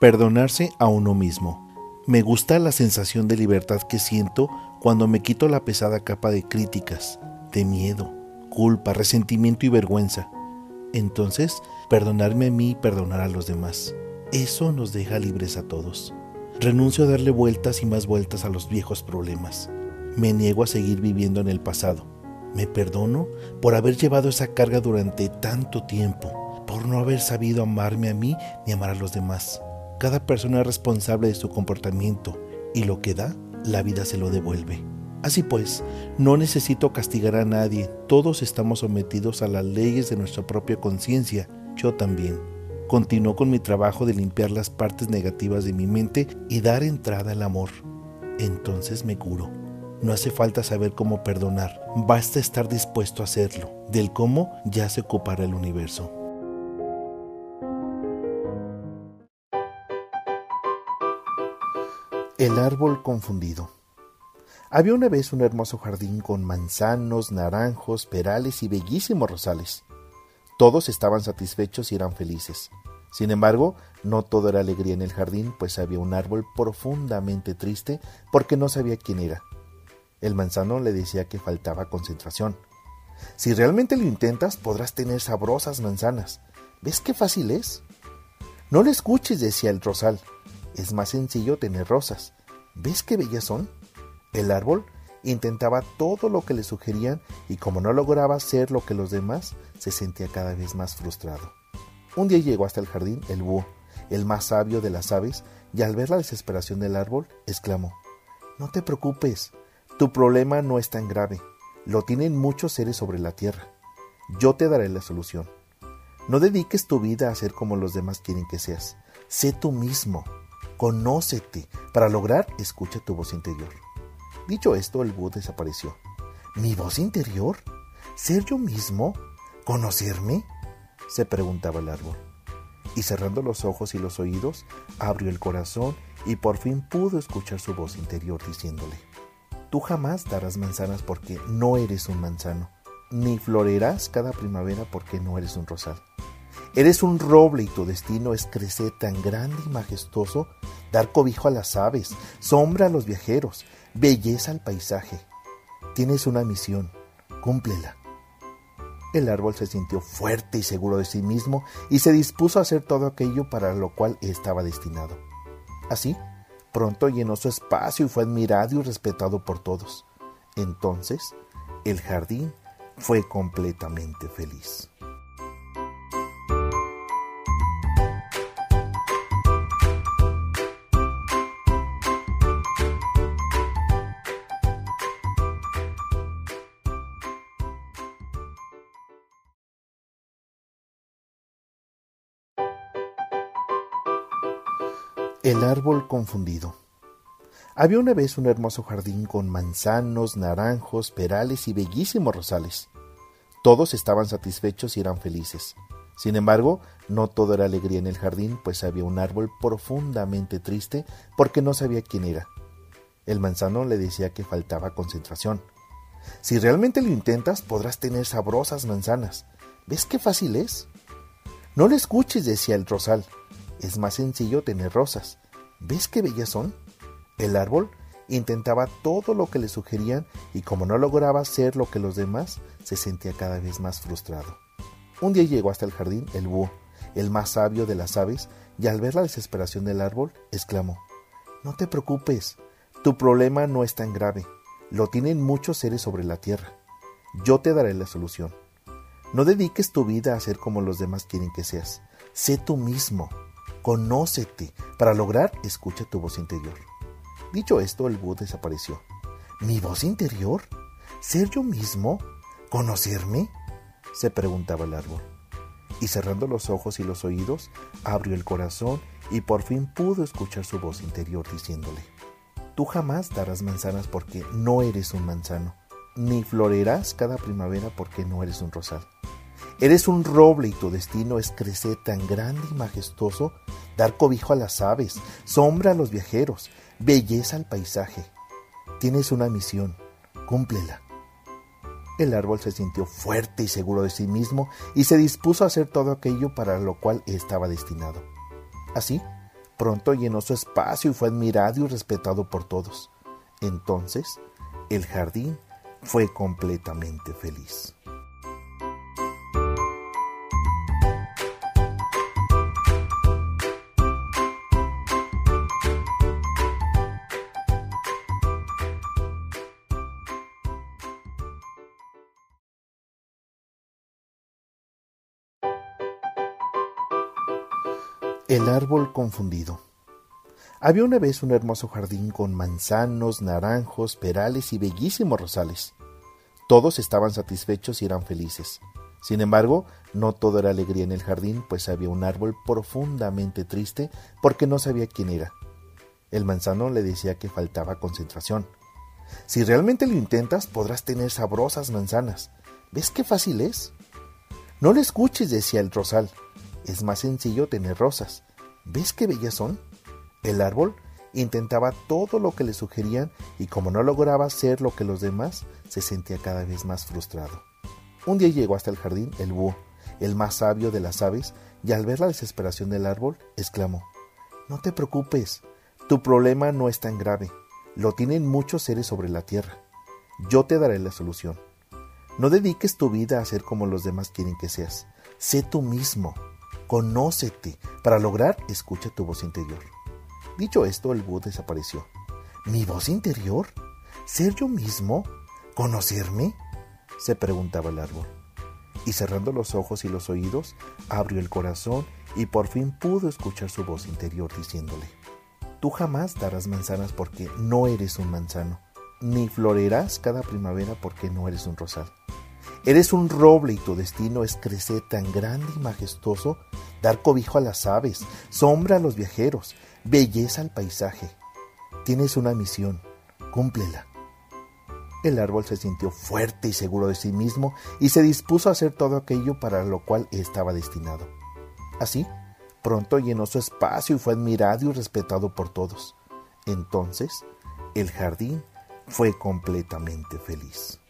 Perdonarse a uno mismo. Me gusta la sensación de libertad que siento cuando me quito la pesada capa de críticas, de miedo, culpa, resentimiento y vergüenza. Entonces, perdonarme a mí y perdonar a los demás. Eso nos deja libres a todos. Renuncio a darle vueltas y más vueltas a los viejos problemas. Me niego a seguir viviendo en el pasado. Me perdono por haber llevado esa carga durante tanto tiempo, por no haber sabido amarme a mí ni amar a los demás. Cada persona es responsable de su comportamiento y lo que da, la vida se lo devuelve. Así pues, no necesito castigar a nadie, todos estamos sometidos a las leyes de nuestra propia conciencia, yo también. Continúo con mi trabajo de limpiar las partes negativas de mi mente y dar entrada al amor. Entonces me curo. No hace falta saber cómo perdonar, basta estar dispuesto a hacerlo. Del cómo ya se ocupará el universo. El árbol confundido. Había una vez un hermoso jardín con manzanos, naranjos, perales y bellísimos rosales. Todos estaban satisfechos y eran felices. Sin embargo, no todo era alegría en el jardín, pues había un árbol profundamente triste porque no sabía quién era. El manzano le decía que faltaba concentración. Si realmente lo intentas, podrás tener sabrosas manzanas. ¿Ves qué fácil es? No le escuches, decía el rosal es más sencillo tener rosas. ¿Ves qué bellas son? El árbol intentaba todo lo que le sugerían y como no lograba ser lo que los demás, se sentía cada vez más frustrado. Un día llegó hasta el jardín el búho, el más sabio de las aves, y al ver la desesperación del árbol, exclamó No te preocupes, tu problema no es tan grave, lo tienen muchos seres sobre la tierra. Yo te daré la solución. No dediques tu vida a ser como los demás quieren que seas. Sé tú mismo. Conócete. Para lograr, escucha tu voz interior. Dicho esto, el búho desapareció. ¿Mi voz interior? ¿Ser yo mismo? ¿Conocerme? se preguntaba el árbol. Y cerrando los ojos y los oídos, abrió el corazón y por fin pudo escuchar su voz interior diciéndole, Tú jamás darás manzanas porque no eres un manzano, ni florerás cada primavera porque no eres un rosal. Eres un roble y tu destino es crecer tan grande y majestuoso, dar cobijo a las aves, sombra a los viajeros, belleza al paisaje. Tienes una misión, cúmplela. El árbol se sintió fuerte y seguro de sí mismo y se dispuso a hacer todo aquello para lo cual estaba destinado. Así, pronto llenó su espacio y fue admirado y respetado por todos. Entonces, el jardín fue completamente feliz. El árbol confundido. Había una vez un hermoso jardín con manzanos, naranjos, perales y bellísimos rosales. Todos estaban satisfechos y eran felices. Sin embargo, no todo era alegría en el jardín, pues había un árbol profundamente triste porque no sabía quién era. El manzano le decía que faltaba concentración. Si realmente lo intentas, podrás tener sabrosas manzanas. ¿Ves qué fácil es? No le escuches, decía el rosal es más sencillo tener rosas. ¿Ves qué bellas son? El árbol intentaba todo lo que le sugerían y como no lograba ser lo que los demás, se sentía cada vez más frustrado. Un día llegó hasta el jardín el búho, el más sabio de las aves, y al ver la desesperación del árbol, exclamó No te preocupes, tu problema no es tan grave, lo tienen muchos seres sobre la tierra. Yo te daré la solución. No dediques tu vida a ser como los demás quieren que seas. Sé tú mismo. Conócete. Para lograr, escucha tu voz interior. Dicho esto, el búho desapareció. ¿Mi voz interior? ¿Ser yo mismo? ¿Conocerme? se preguntaba el árbol. Y cerrando los ojos y los oídos, abrió el corazón y por fin pudo escuchar su voz interior diciéndole, Tú jamás darás manzanas porque no eres un manzano, ni florerás cada primavera porque no eres un rosal. Eres un roble y tu destino es crecer tan grande y majestuoso, dar cobijo a las aves, sombra a los viajeros, belleza al paisaje. Tienes una misión, cúmplela. El árbol se sintió fuerte y seguro de sí mismo y se dispuso a hacer todo aquello para lo cual estaba destinado. Así, Pronto llenó su espacio y fue admirado y respetado por todos. Entonces, el jardín fue completamente feliz. El árbol confundido. Había una vez un hermoso jardín con manzanos, naranjos, perales y bellísimos rosales. Todos estaban satisfechos y eran felices. Sin embargo, no todo era alegría en el jardín, pues había un árbol profundamente triste porque no sabía quién era. El manzano le decía que faltaba concentración. Si realmente lo intentas, podrás tener sabrosas manzanas. ¿Ves qué fácil es? No le escuches, decía el rosal es más sencillo tener rosas. ¿Ves qué bellas son? El árbol intentaba todo lo que le sugerían y como no lograba ser lo que los demás, se sentía cada vez más frustrado. Un día llegó hasta el jardín el búho, el más sabio de las aves, y al ver la desesperación del árbol, exclamó No te preocupes, tu problema no es tan grave, lo tienen muchos seres sobre la tierra. Yo te daré la solución. No dediques tu vida a ser como los demás quieren que seas. Sé tú mismo. Conócete. Para lograr, escucha tu voz interior. Dicho esto, el búho desapareció. ¿Mi voz interior? ¿Ser yo mismo? ¿Conocerme? se preguntaba el árbol. Y cerrando los ojos y los oídos, abrió el corazón y por fin pudo escuchar su voz interior diciéndole, Tú jamás darás manzanas porque no eres un manzano, ni florerás cada primavera porque no eres un rosal. Eres un roble y tu destino es crecer tan grande y majestuoso, dar cobijo a las aves, sombra a los viajeros, belleza al paisaje. Tienes una misión, cúmplela. El árbol se sintió fuerte y seguro de sí mismo y se dispuso a hacer todo aquello para lo cual estaba destinado. Así, pronto llenó su espacio y fue admirado y respetado por todos. Entonces, el jardín fue completamente feliz.